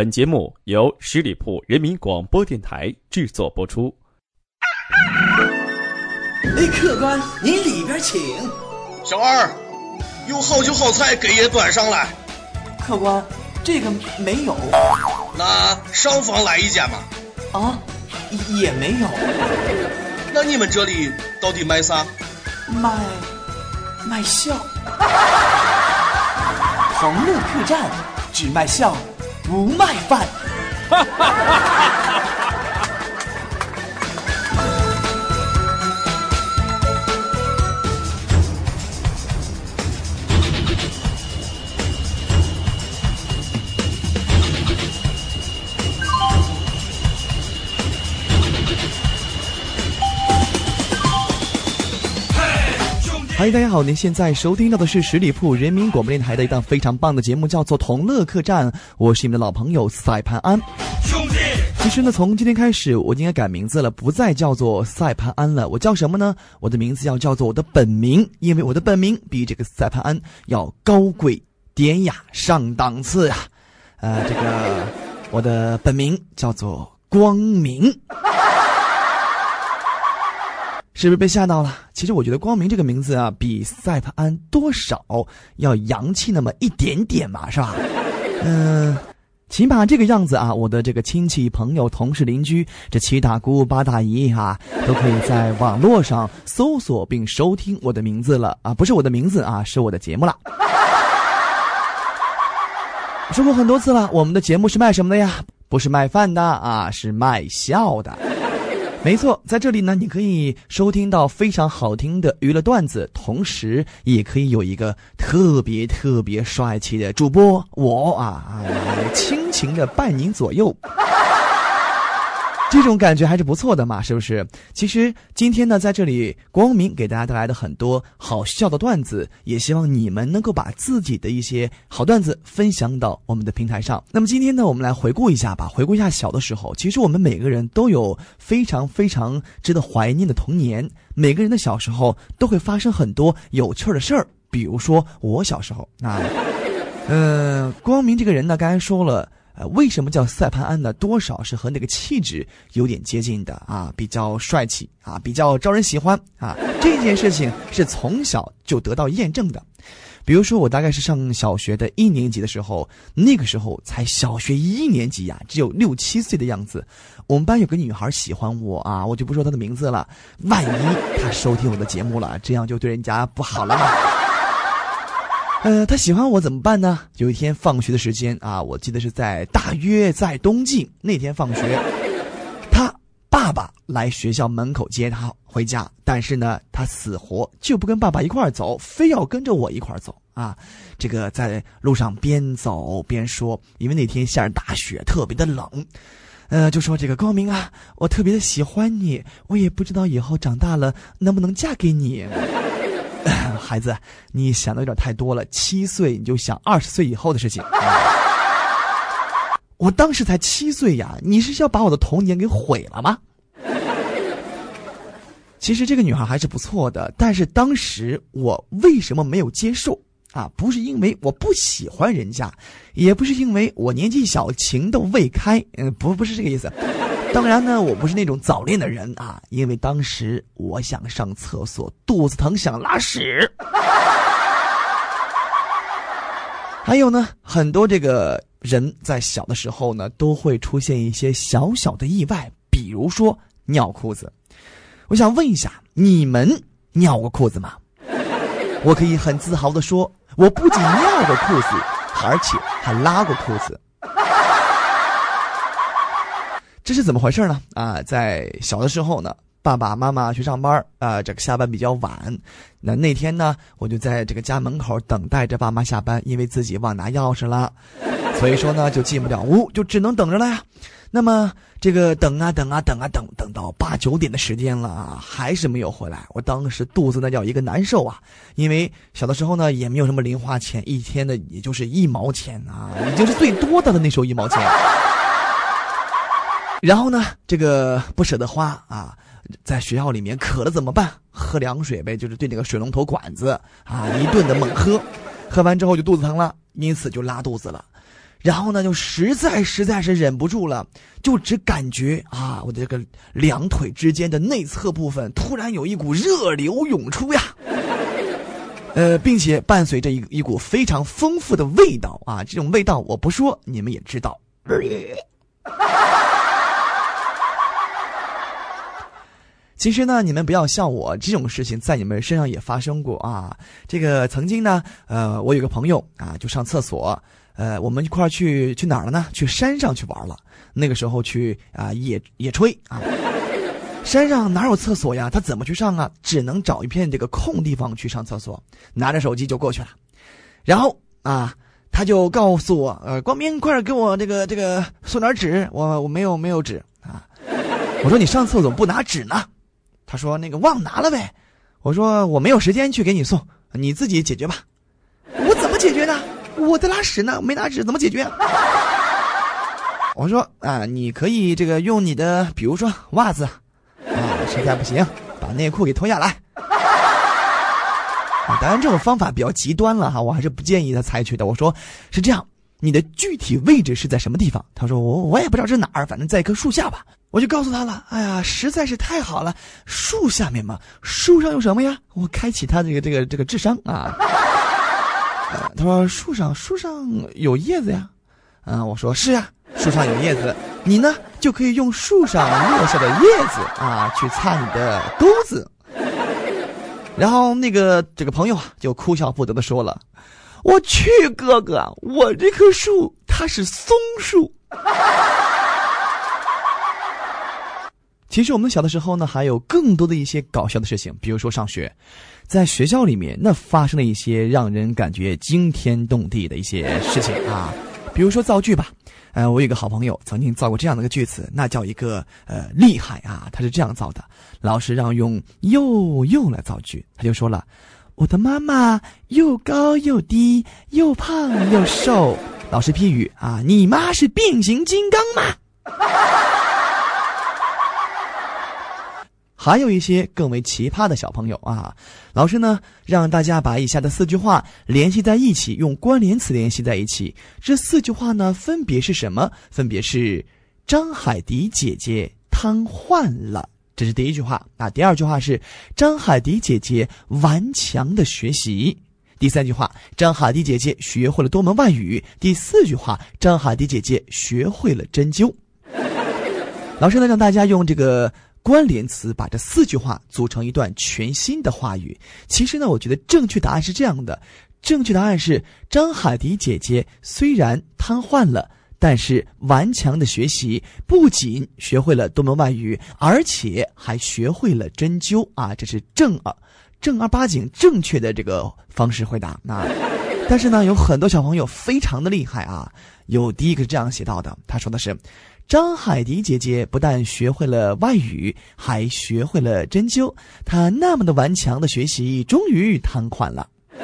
本节目由十里铺人民广播电台制作播出。哎，客官，您里边请。小二，有好酒好菜给爷端上来。客官，这个没有。那上房来一间吧。啊，也没有。那你们这里到底卖啥？卖卖笑。同乐客栈只卖笑，不卖饭。嗨，大家好！您现在收听到的是十里铺人民广播电台的一档非常棒的节目，叫做《同乐客栈》。我是你们的老朋友赛潘安。兄弟，其实呢，从今天开始，我应该改名字了，不再叫做赛潘安了。我叫什么呢？我的名字要叫做我的本名，因为我的本名比这个赛潘安要高贵、典雅、上档次呀。呃，这个我的本名叫做光明。是不是被吓到了？其实我觉得“光明”这个名字啊，比赛潘安多少要洋气那么一点点嘛，是吧？嗯，起码这个样子啊，我的这个亲戚、朋友、同事、邻居，这七大姑八大姨哈，都可以在网络上搜索并收听我的名字了啊，不是我的名字啊，是我的节目了。说过很多次了，我们的节目是卖什么的呀？不是卖饭的啊，是卖笑的。没错，在这里呢，你可以收听到非常好听的娱乐段子，同时也可以有一个特别特别帅气的主播，我啊，来倾情的伴您左右。这种感觉还是不错的嘛，是不是？其实今天呢，在这里，光明给大家带来的很多好笑的段子，也希望你们能够把自己的一些好段子分享到我们的平台上。那么今天呢，我们来回顾一下吧，回顾一下小的时候。其实我们每个人都有非常非常值得怀念的童年，每个人的小时候都会发生很多有趣的事儿。比如说我小时候，啊，嗯，光明这个人呢，刚才说了。呃，为什么叫赛潘安呢？多少是和那个气质有点接近的啊，比较帅气啊，比较招人喜欢啊。这件事情是从小就得到验证的。比如说，我大概是上小学的一年级的时候，那个时候才小学一年级呀，只有六七岁的样子。我们班有个女孩喜欢我啊，我就不说她的名字了，万一她收听我的节目了，这样就对人家不好了嘛。呃，他喜欢我怎么办呢？有一天放学的时间啊，我记得是在大约在冬季那天放学，他爸爸来学校门口接他回家，但是呢，他死活就不跟爸爸一块儿走，非要跟着我一块儿走啊。这个在路上边走边说，因为那天下着大雪，特别的冷，呃，就说这个高明啊，我特别的喜欢你，我也不知道以后长大了能不能嫁给你。孩子，你想的有点太多了。七岁你就想二十岁以后的事情。我当时才七岁呀，你是要把我的童年给毁了吗？其实这个女孩还是不错的，但是当时我为什么没有接受啊？不是因为我不喜欢人家，也不是因为我年纪小情窦未开，嗯，不，不是这个意思。当然呢，我不是那种早恋的人啊，因为当时我想上厕所，肚子疼想拉屎。还有呢，很多这个人在小的时候呢，都会出现一些小小的意外，比如说尿裤子。我想问一下，你们尿过裤子吗？我可以很自豪的说，我不仅尿过裤子，而且还拉过裤子。这是怎么回事呢？啊，在小的时候呢，爸爸妈妈去上班啊，这个下班比较晚。那那天呢，我就在这个家门口等待着爸妈下班，因为自己忘拿钥匙了，所以说呢，就进不了屋，就只能等着了呀。那么这个等啊等啊等啊等，等到八九点的时间了啊，还是没有回来。我当时肚子那叫一个难受啊，因为小的时候呢，也没有什么零花钱，一天呢也就是一毛钱啊，已经是最多的了。那时候一毛钱。然后呢，这个不舍得花啊，在学校里面渴了怎么办？喝凉水呗，就是对那个水龙头管子啊，一顿的猛喝，喝完之后就肚子疼了，因此就拉肚子了。然后呢，就实在实在是忍不住了，就只感觉啊，我的这个两腿之间的内侧部分突然有一股热流涌出呀，呃，并且伴随着一一股非常丰富的味道啊，这种味道我不说你们也知道。其实呢，你们不要笑我，这种事情在你们身上也发生过啊。这个曾经呢，呃，我有个朋友啊，就上厕所。呃，我们一块儿去去哪儿了呢？去山上去玩了。那个时候去啊野野炊啊，山上哪有厕所呀？他怎么去上啊？只能找一片这个空地方去上厕所，拿着手机就过去了。然后啊，他就告诉我，呃，光明，快点给我这个这个送点纸，我我没有没有纸啊。我说你上厕所不拿纸呢？他说那个忘拿了呗。我说我没有时间去给你送，你自己解决吧。我怎么解决呢？我在拉屎呢，没拿纸，怎么解决？我说啊，你可以这个用你的，比如说袜子，啊，实在不行，把内裤给脱下来。当然这种方法比较极端了哈，我还是不建议他采取的。我说是这样，你的具体位置是在什么地方？他说我我也不知道是哪儿，反正在一棵树下吧。我就告诉他了，哎呀，实在是太好了，树下面嘛，树上有什么呀？我开启他这个这个这个智商啊。他说：“树上树上有叶子呀，嗯，我说是呀，树上有叶子，你呢就可以用树上落下的叶子啊去擦你的钩子。”然后那个这个朋友啊就哭笑不得的说了：“我去，哥哥，我这棵树它是松树。”其实我们小的时候呢，还有更多的一些搞笑的事情，比如说上学，在学校里面那发生了一些让人感觉惊天动地的一些事情啊，比如说造句吧，呃，我有个好朋友曾经造过这样的一个句子，那叫一个呃厉害啊，他是这样造的，老师让用又又来造句，他就说了，我的妈妈又高又低，又胖又瘦，老师批语啊，你妈是变形金刚吗？还有一些更为奇葩的小朋友啊，老师呢让大家把以下的四句话联系在一起，用关联词联系在一起。这四句话呢分别是什么？分别是张海迪姐姐瘫痪了，这是第一句话啊。第二句话是张海迪姐姐顽强的学习。第三句话，张海迪姐姐学会了多门外语。第四句话，张海迪姐姐学会了针灸。老师呢让大家用这个。关联词把这四句话组成一段全新的话语。其实呢，我觉得正确答案是这样的：正确答案是张海迪姐姐虽然瘫痪了，但是顽强的学习，不仅学会了多门外语，而且还学会了针灸啊！这是正儿正儿八经正确的这个方式回答啊。但是呢，有很多小朋友非常的厉害啊。有第一个是这样写到的，他说的是。张海迪姐姐不但学会了外语，还学会了针灸。她那么的顽强的学习，终于瘫痪了。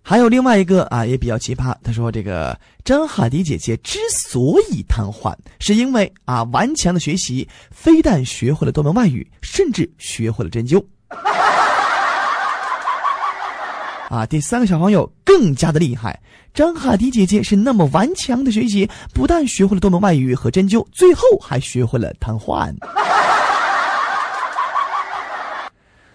还有另外一个啊，也比较奇葩。他说：“这个张海迪姐姐之所以瘫痪，是因为啊顽强的学习，非但学会了多门外语，甚至学会了针灸。”啊，第三个小朋友更加的厉害。张海迪姐姐是那么顽强的学习，不但学会了多门外语和针灸，最后还学会了瘫痪。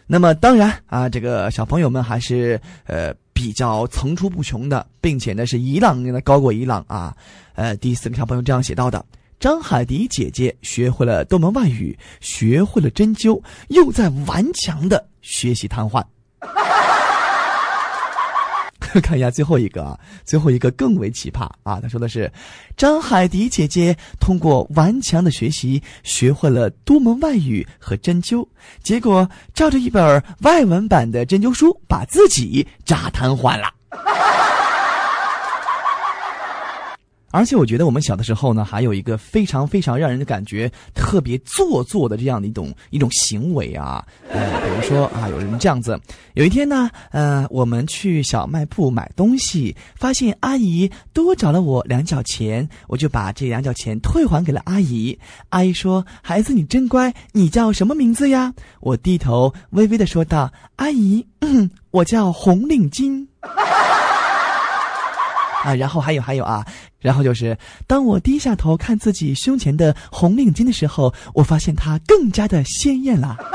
那么当然啊，这个小朋友们还是呃比较层出不穷的，并且呢是一浪的高过一浪啊。呃，第四个小朋友这样写到的：张海迪姐姐学会了多门外语，学会了针灸，又在顽强的学习瘫痪。看一下最后一个啊，最后一个更为奇葩啊！他说的是，张海迪姐姐通过顽强的学习，学会了多门外语和针灸，结果照着一本外文版的针灸书，把自己扎瘫痪了。而且我觉得我们小的时候呢，还有一个非常非常让人感觉特别做作的这样的一种一种行为啊，比如说啊，有人这样子，有一天呢，呃，我们去小卖部买东西，发现阿姨多找了我两角钱，我就把这两角钱退还给了阿姨。阿姨说：“孩子，你真乖，你叫什么名字呀？”我低头微微的说道：“阿姨，我叫红领巾。”啊，然后还有还有啊，然后就是当我低下头看自己胸前的红领巾的时候，我发现它更加的鲜艳了。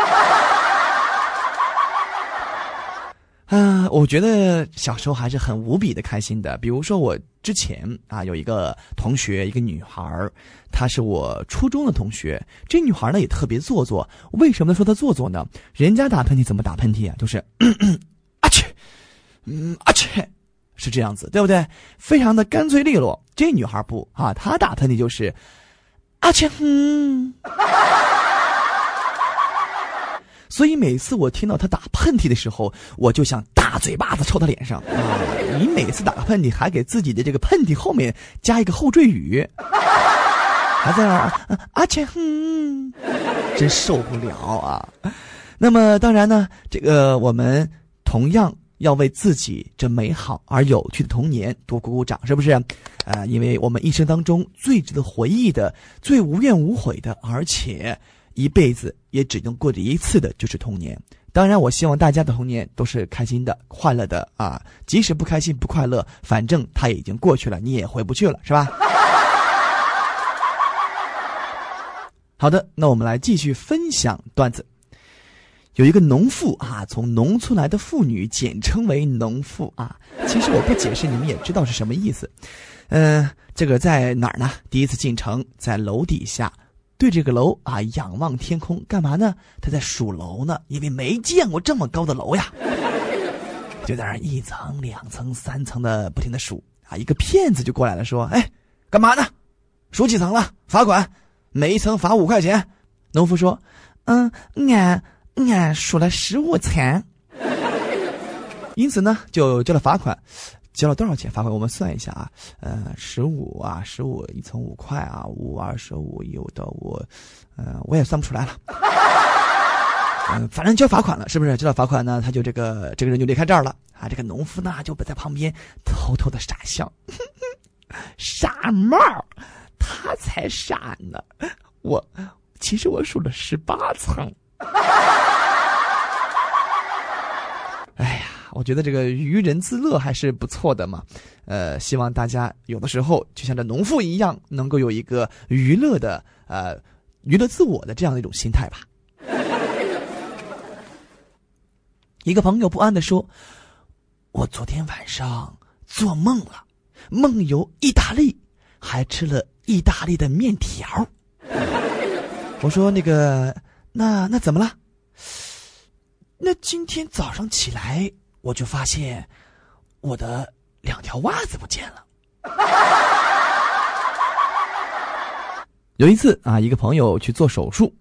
啊，我觉得小时候还是很无比的开心的。比如说我之前啊，有一个同学，一个女孩，她是我初中的同学。这女孩呢也特别做作。为什么说她做作呢？人家打喷嚏怎么打喷嚏啊？就是 啊去，嗯啊去，是这样子，对不对？非常的干脆利落。这女孩不啊，她打喷嚏就是啊去，嗯。所以每次我听到他打喷嚏的时候，我就想大嘴巴子抽他脸上啊！你每次打个喷嚏，还给自己的这个喷嚏后面加一个后缀语，还在那儿啊切哼，真受不了啊！那么当然呢，这个我们同样要为自己这美好而有趣的童年多鼓鼓掌，是不是？啊，因为我们一生当中最值得回忆的、最无怨无悔的，而且。一辈子也只能过这一次的，就是童年。当然，我希望大家的童年都是开心的、快乐的啊！即使不开心、不快乐，反正它已经过去了，你也回不去了，是吧？好的，那我们来继续分享段子。有一个农妇啊，从农村来的妇女，简称为农妇啊。其实我不解释，你们也知道是什么意思。嗯，这个在哪儿呢？第一次进城，在楼底下。对这个楼啊，仰望天空，干嘛呢？他在数楼呢，因为没见过这么高的楼呀，就在那一层、两层、三层的不停的数啊。一个骗子就过来了，说：“哎，干嘛呢？数几层了？罚款，每一层罚五块钱。”农夫说：“嗯，俺 俺数了十五层，因此呢，就交了罚款。”交了多少钱罚款？我们算一下啊，呃，十五啊，十五一层五块啊，五二十五有的我，呃，我也算不出来了。嗯，反正交罚款了，是不是？交了罚款呢，他就这个这个人就离开这儿了啊。这个农夫呢，就不在旁边偷偷的傻笑，傻帽，他才傻呢。我其实我数了十八层。哎呀。我觉得这个渔人自乐还是不错的嘛，呃，希望大家有的时候就像这农妇一样，能够有一个娱乐的呃娱乐自我的这样的一种心态吧。一个朋友不安的说：“我昨天晚上做梦了，梦游意大利，还吃了意大利的面条。”我说：“那个，那那怎么了？那今天早上起来。”我就发现，我的两条袜子不见了。有一次啊，一个朋友去做手术，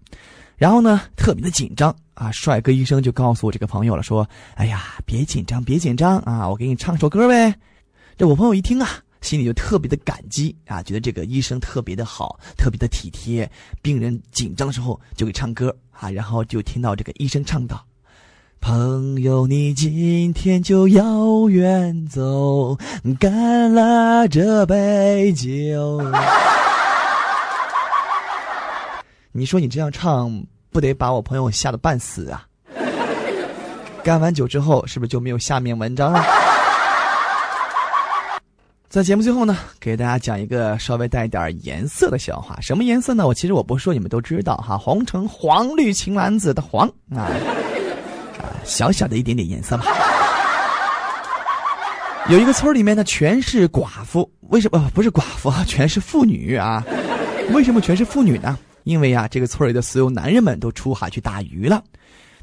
然后呢特别的紧张啊，帅哥医生就告诉我这个朋友了，说：“哎呀，别紧张，别紧张啊，我给你唱首歌呗。”这我朋友一听啊，心里就特别的感激啊，觉得这个医生特别的好，特别的体贴，病人紧张的时候就给唱歌啊，然后就听到这个医生唱道。朋友，你今天就要远走，干了这杯酒。你说你这样唱，不得把我朋友吓得半死啊？干完酒之后，是不是就没有下面文章了？在节目最后呢，给大家讲一个稍微带点颜色的笑话。什么颜色呢？我其实我不说，你们都知道哈。红橙黄绿青蓝紫的黄啊。小小的一点点颜色吧。有一个村里面呢，全是寡妇。为什么不是寡妇？全是妇女啊？为什么全是妇女呢？因为啊，这个村里的所有男人们都出海去打鱼了。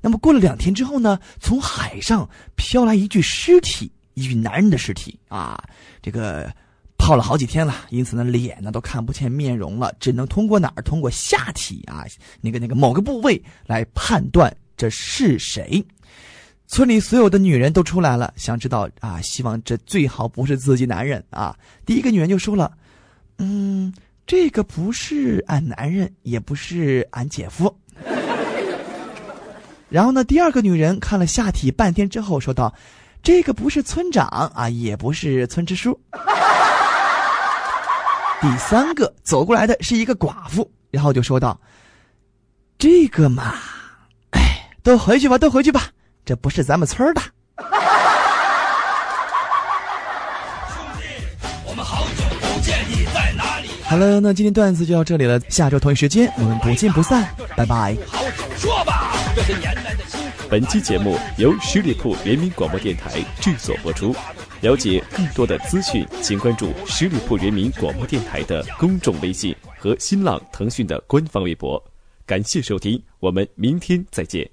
那么过了两天之后呢，从海上飘来一具尸体，一具男人的尸体啊。这个泡了好几天了，因此呢，脸呢都看不见面容了，只能通过哪儿？通过下体啊，那个那个某个部位来判断这是谁。村里所有的女人都出来了，想知道啊，希望这最好不是自己男人啊。第一个女人就说了：“嗯，这个不是俺男人，也不是俺姐夫。”然后呢，第二个女人看了下体半天之后说道：“这个不是村长啊，也不是村支书。”第三个走过来的是一个寡妇，然后就说道：“这个嘛，哎，都回去吧，都回去吧。”这不是咱们村的。兄弟，好了，那今天段子就到这里了，下周同一时间我们不见不散，拜拜。好好说吧，这些年来的辛苦。本期节目由十里铺人民广播电台制作播出。了解更多的资讯，请关注十里铺人民广播电台的公众微信和新浪、腾讯的官方微博。感谢收听，我们明天再见。